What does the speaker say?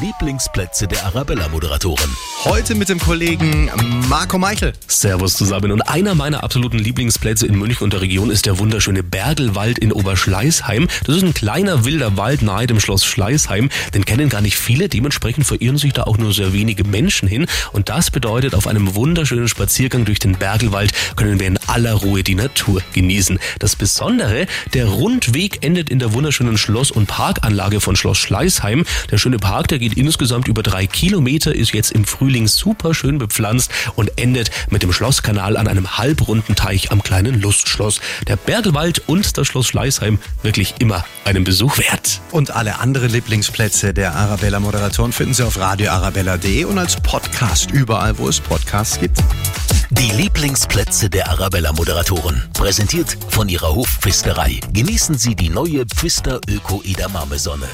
Lieblingsplätze der Arabella-Moderatoren. Heute mit dem Kollegen Marco Meichel. Servus zusammen. Und einer meiner absoluten Lieblingsplätze in München und der Region ist der wunderschöne Bergelwald in Oberschleißheim. Das ist ein kleiner wilder Wald nahe dem Schloss Schleißheim. Den kennen gar nicht viele. Dementsprechend verirren sich da auch nur sehr wenige Menschen hin. Und das bedeutet, auf einem wunderschönen Spaziergang durch den Bergelwald können wir in aller Ruhe die Natur genießen. Das Besondere, der Rundweg endet in der wunderschönen Schloss- und Parkanlage von Schloss Schleißheim. Der schöne Park, der geht insgesamt über drei Kilometer, ist jetzt im Frühling super schön bepflanzt und endet mit dem Schlosskanal an einem halbrunden Teich am kleinen Lustschloss. Der Bergelwald und das Schloss Schleißheim wirklich immer einen Besuch wert. Und alle anderen Lieblingsplätze der Arabella-Moderatoren finden Sie auf radioarabella.de und als Podcast überall, wo es Podcasts gibt. Die Lieblingsplätze der Arabella-Moderatoren. Präsentiert von ihrer Hofpfisterei. Genießen Sie die neue Pfister Öko Edamame Sonne.